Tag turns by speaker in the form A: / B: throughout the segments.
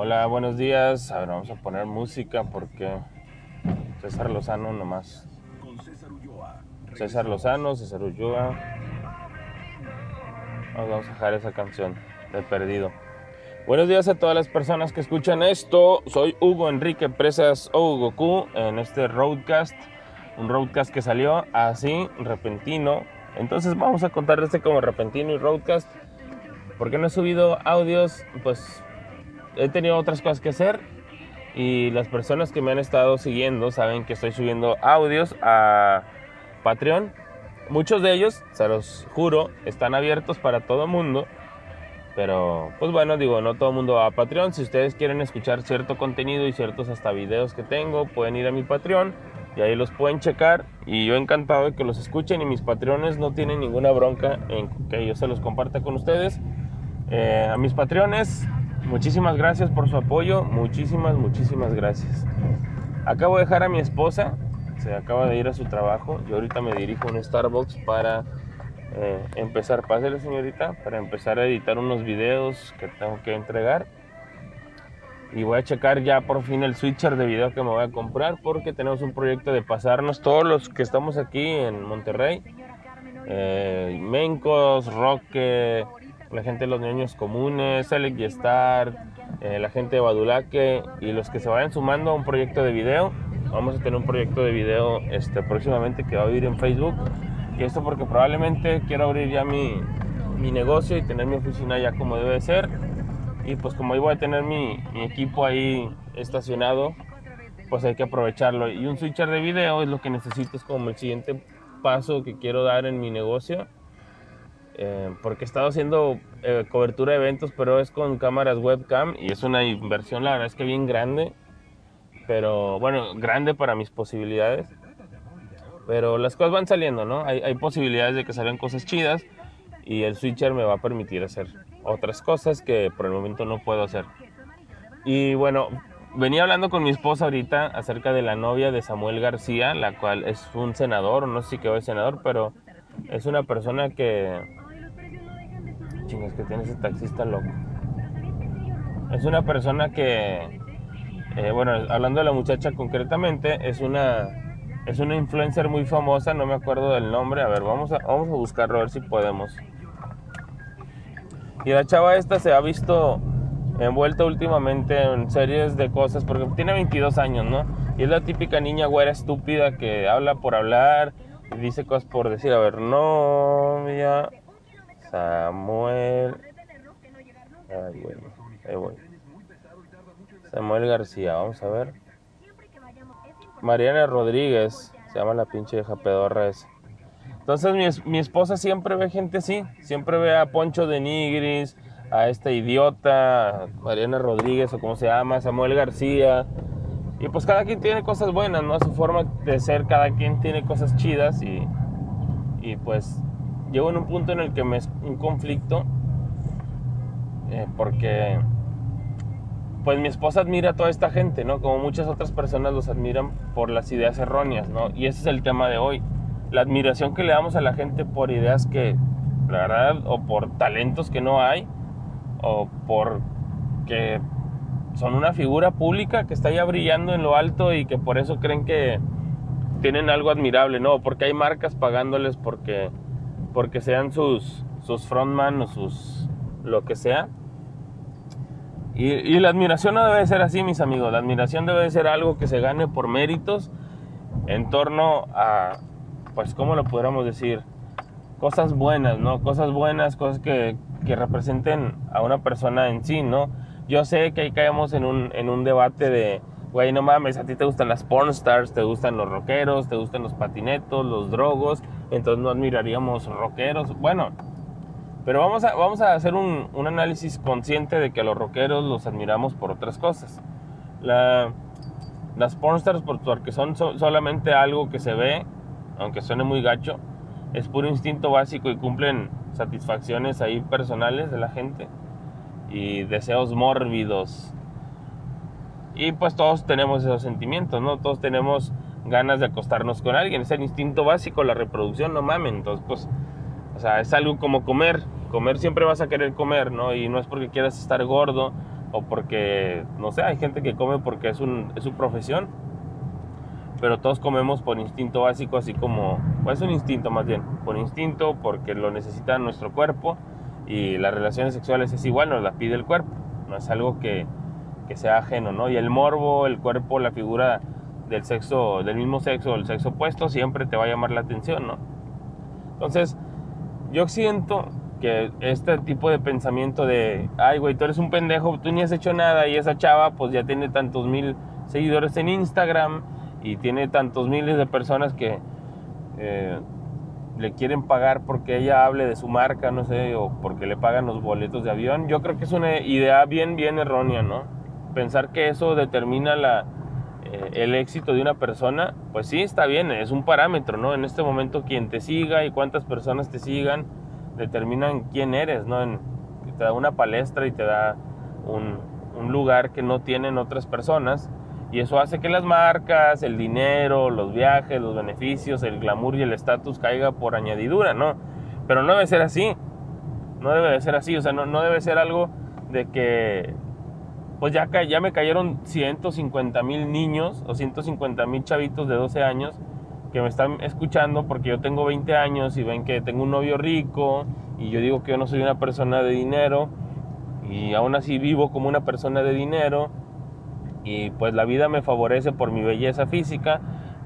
A: Hola, buenos días. A ver, vamos a poner música porque César Lozano nomás. César Lozano, César Ulloa. Vamos a dejar esa canción de perdido. Buenos días a todas las personas que escuchan esto. Soy Hugo Enrique Presas o Hugo en este roadcast. Un roadcast que salió así, repentino. Entonces vamos a contar este como repentino y roadcast. Porque no he subido audios, pues he tenido otras cosas que hacer y las personas que me han estado siguiendo saben que estoy subiendo audios a Patreon. Muchos de ellos, se los juro, están abiertos para todo mundo. Pero, pues bueno, digo, no todo el mundo va a Patreon. Si ustedes quieren escuchar cierto contenido y ciertos hasta videos que tengo, pueden ir a mi Patreon y ahí los pueden checar. Y yo encantado de que los escuchen y mis Patreones no tienen ninguna bronca en que yo se los comparta con ustedes. Eh, a mis Patreones, Muchísimas gracias por su apoyo, muchísimas, muchísimas gracias. Acabo de dejar a mi esposa, se acaba de ir a su trabajo. Yo ahorita me dirijo a un Starbucks para eh, empezar, pásale señorita, para empezar a editar unos videos que tengo que entregar. Y voy a checar ya por fin el switcher de video que me voy a comprar porque tenemos un proyecto de pasarnos todos los que estamos aquí en Monterrey. Eh, Mencos, Roque, la gente de los niños comunes, Select y Star, eh, la gente de Badulaque y los que se vayan sumando a un proyecto de video. Vamos a tener un proyecto de video este, próximamente que va a ir en Facebook. Y esto porque probablemente quiero abrir ya mi, mi negocio y tener mi oficina ya como debe ser. Y pues como ahí voy a tener mi, mi equipo ahí estacionado, pues hay que aprovecharlo. Y un switcher de video es lo que necesito, es como el siguiente paso que quiero dar en mi negocio eh, porque he estado haciendo eh, cobertura de eventos, pero es con cámaras webcam y es una inversión, la verdad es que bien grande, pero bueno, grande para mis posibilidades. Pero las cosas van saliendo, ¿no? Hay, hay posibilidades de que salgan cosas chidas y el switcher me va a permitir hacer otras cosas que por el momento no puedo hacer. Y bueno, venía hablando con mi esposa ahorita acerca de la novia de Samuel García, la cual es un senador, no sé si que es senador, pero es una persona que Chingas que tiene ese taxista loco. Es una persona que, eh, bueno, hablando de la muchacha concretamente, es una, es una influencer muy famosa, no me acuerdo del nombre. A ver, vamos a, vamos a buscarlo a ver si podemos. Y la chava esta se ha visto envuelta últimamente en series de cosas, porque tiene 22 años, ¿no? Y es la típica niña güera estúpida que habla por hablar y dice cosas por decir, a ver, novia Samuel. Samuel García, vamos a ver. Mariana Rodríguez, se llama la pinche vieja pedorra esa. Entonces mi, mi, esposa siempre ve gente así, siempre ve a Poncho de Nigris, a esta idiota, Mariana Rodríguez o como se llama, Samuel García. Y pues cada quien tiene cosas buenas, ¿no? Su forma de ser, cada quien tiene cosas chidas y, y pues llego en un punto en el que me es un conflicto eh, porque pues mi esposa admira a toda esta gente, ¿no? Como muchas otras personas los admiran por las ideas erróneas, ¿no? Y ese es el tema de hoy. La admiración que le damos a la gente por ideas que, la verdad, o por talentos que no hay, o por que son una figura pública que está ya brillando en lo alto y que por eso creen que tienen algo admirable, ¿no? Porque hay marcas pagándoles porque porque sean sus, sus frontman o sus lo que sea. Y, la admiración no debe ser así, mis amigos. La admiración debe ser algo que se gane por méritos en torno a, pues, ¿cómo lo podríamos decir? Cosas buenas, ¿no? Cosas buenas, cosas que, que representen a una persona en sí, ¿no? Yo sé que ahí caemos en un, en un debate de, güey, no mames, a ti te gustan las pornstars, te gustan los rockeros, te gustan los patinetos, los drogos, entonces no admiraríamos rockeros. Bueno, pero vamos a, vamos a hacer un, un análisis consciente de que a los rockeros los admiramos por otras cosas. La, las pornstars, porque son solamente algo que se ve, aunque suene muy gacho, es puro instinto básico y cumplen satisfacciones ahí personales de la gente y deseos mórbidos y pues todos tenemos esos sentimientos, ¿no? Todos tenemos ganas de acostarnos con alguien. Es el instinto básico, la reproducción, no mamen. Entonces, pues, o sea, es algo como comer. Comer siempre vas a querer comer, ¿no? Y no es porque quieras estar gordo, o porque, no sé, hay gente que come porque es, un, es su profesión, pero todos comemos por instinto básico, así como, pues es un instinto más bien, por instinto, porque lo necesita nuestro cuerpo y las relaciones sexuales es igual, nos la pide el cuerpo, no es algo que, que sea ajeno, ¿no? Y el morbo, el cuerpo, la figura del sexo, del mismo sexo, el sexo opuesto, siempre te va a llamar la atención, ¿no? Entonces, yo siento que este tipo de pensamiento de, ay, güey, tú eres un pendejo, tú ni has hecho nada y esa chava pues ya tiene tantos mil seguidores en Instagram y tiene tantos miles de personas que eh, le quieren pagar porque ella hable de su marca, no sé, o porque le pagan los boletos de avión. Yo creo que es una idea bien, bien errónea, ¿no? Pensar que eso determina la, eh, el éxito de una persona, pues sí, está bien, es un parámetro, ¿no? En este momento quien te siga y cuántas personas te sigan determinan quién eres, ¿no? te da una palestra y te da un, lugar que no tienen otras personas y eso hace que las marcas, el dinero, los viajes, los beneficios, el glamour y el estatus caiga por añadidura, ¿no? Pero no debe ser así. No debe de ser así. O sea, no debe ser algo de que, pues ya, ya me cayeron 150 mil niños o 150 mil chavitos de 12 años que me están escuchando porque yo tengo 20 años y ven que tengo un novio rico y yo digo que yo no soy una persona de dinero y aún así vivo como una persona de dinero y pues la vida me favorece por mi belleza física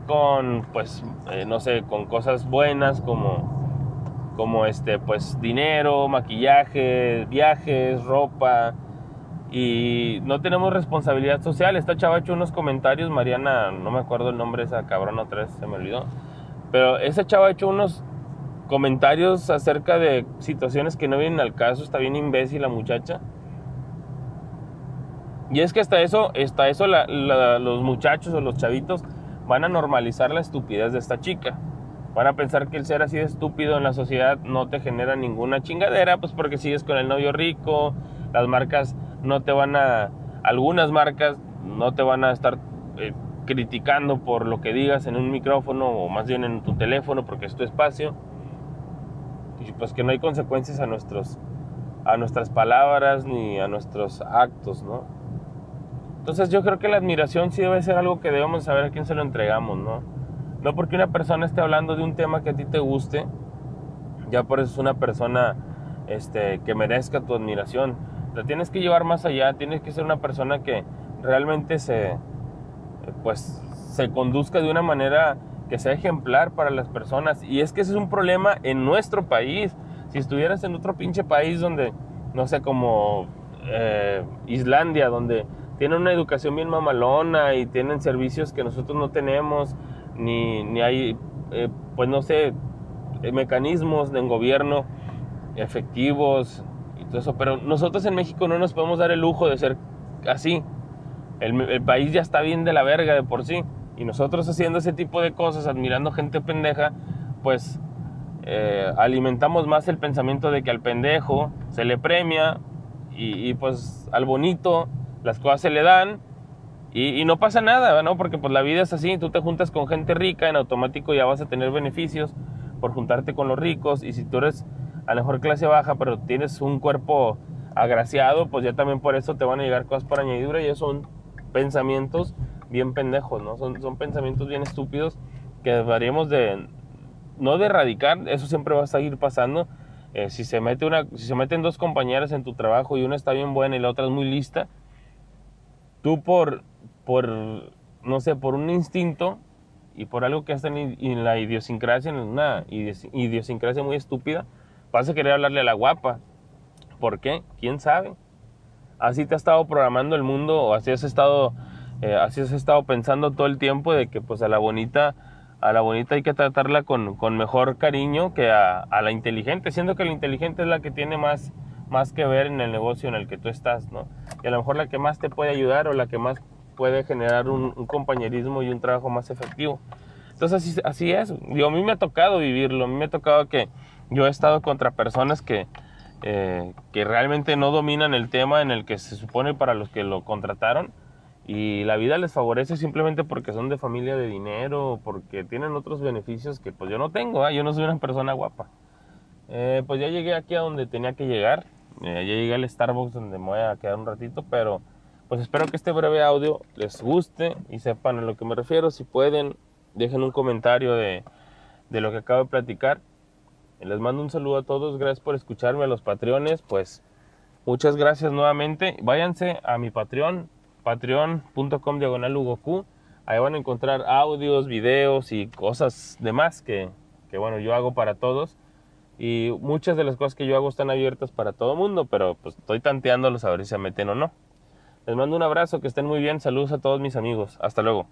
A: con pues eh, no sé con cosas buenas como como este pues dinero maquillaje viajes ropa y no tenemos responsabilidad social esta chava ha hecho unos comentarios Mariana no me acuerdo el nombre de esa cabrona otra vez se me olvidó pero esa chava ha hecho unos comentarios acerca de situaciones que no vienen al caso está bien imbécil la muchacha y es que hasta eso, hasta eso los muchachos o los chavitos van a normalizar la estupidez de esta chica. Van a pensar que el ser así de estúpido en la sociedad no te genera ninguna chingadera, pues porque sigues con el novio rico, las marcas no te van a, algunas marcas no te van a estar eh, criticando por lo que digas en un micrófono o más bien en tu teléfono porque es tu espacio. Y pues que no hay consecuencias a nuestros a nuestras palabras ni a nuestros actos, ¿no? Entonces yo creo que la admiración sí debe ser algo que debemos saber a quién se lo entregamos, ¿no? No porque una persona esté hablando de un tema que a ti te guste, ya por eso es una persona este, que merezca tu admiración. La tienes que llevar más allá, tienes que ser una persona que realmente se, pues, se conduzca de una manera que sea ejemplar para las personas. Y es que ese es un problema en nuestro país. Si estuvieras en otro pinche país donde, no sé, como eh, Islandia, donde tienen una educación bien mamalona y tienen servicios que nosotros no tenemos, ni, ni hay, eh, pues no sé, mecanismos de gobierno efectivos eso. Pero nosotros en México no nos podemos dar el lujo de ser así. El, país ya está bien de la verga de por sí. Y nosotros haciendo ese tipo de cosas, admirando gente pendeja, pues eh, alimentamos más el pensamiento de que al pendejo se le premia y, y pues al bonito las cosas se le dan y, no pasa nada, ¿no? Porque pues la vida es así, tú te juntas con gente rica, en automático ya vas a tener beneficios por juntarte con los ricos y si tú eres a lo mejor clase baja pero tienes un cuerpo agraciado, pues ya también por eso te van a llegar cosas por añadidura y esos son pensamientos bien pendejos, ¿no? Son, son pensamientos bien estúpidos que deberíamos de, no de erradicar, eso siempre va a seguir pasando. Eh, si, se mete una, si se meten dos compañeras en tu trabajo y una está bien buena y la otra es muy lista, tú por, por, no sé, por un instinto y por algo que está en, la idiosincrasia, en una idiosincrasia muy estúpida, vas a querer hablarle a la guapa. ¿Por qué? ¿Quién sabe? Así te ha estado programando el mundo o así has estado, eh, así has estado pensando todo el tiempo de que pues a la bonita, a la bonita hay que tratarla con, con mejor cariño que a, la inteligente, siendo que la inteligente es la que tiene más más que ver en el negocio en el que tú estás, ¿no? Y a lo mejor la que más te puede ayudar o la que más puede generar un, compañerismo y un trabajo más efectivo. Entonces así, así es. Yo, a mí me ha tocado vivirlo, a mí me ha tocado que yo he estado contra personas que, eh, que realmente no dominan el tema en el que se supone para los que lo contrataron y la vida les favorece simplemente porque son de familia de dinero, porque tienen otros beneficios que pues yo no tengo, ¿eh? yo no soy una persona guapa. Eh, pues ya llegué aquí a donde tenía que llegar ya llegué al Starbucks donde me voy a quedar un ratito, pero pues espero que este breve audio les guste y sepan a lo que me refiero. Si pueden, dejen un comentario de, de lo que acabo de platicar. Les mando un saludo a todos, gracias por escucharme, a los patreones, pues muchas gracias nuevamente. Váyanse a mi Patreon, patreon.com diagonal Ahí van a encontrar audios, videos y cosas demás que, que, bueno, yo hago para todos. Y muchas de las cosas que yo hago están abiertas para todo mundo, pero pues estoy tanteándolos a ver si se meten o no. Les mando un abrazo, que estén muy bien. Saludos a todos mis amigos. Hasta luego.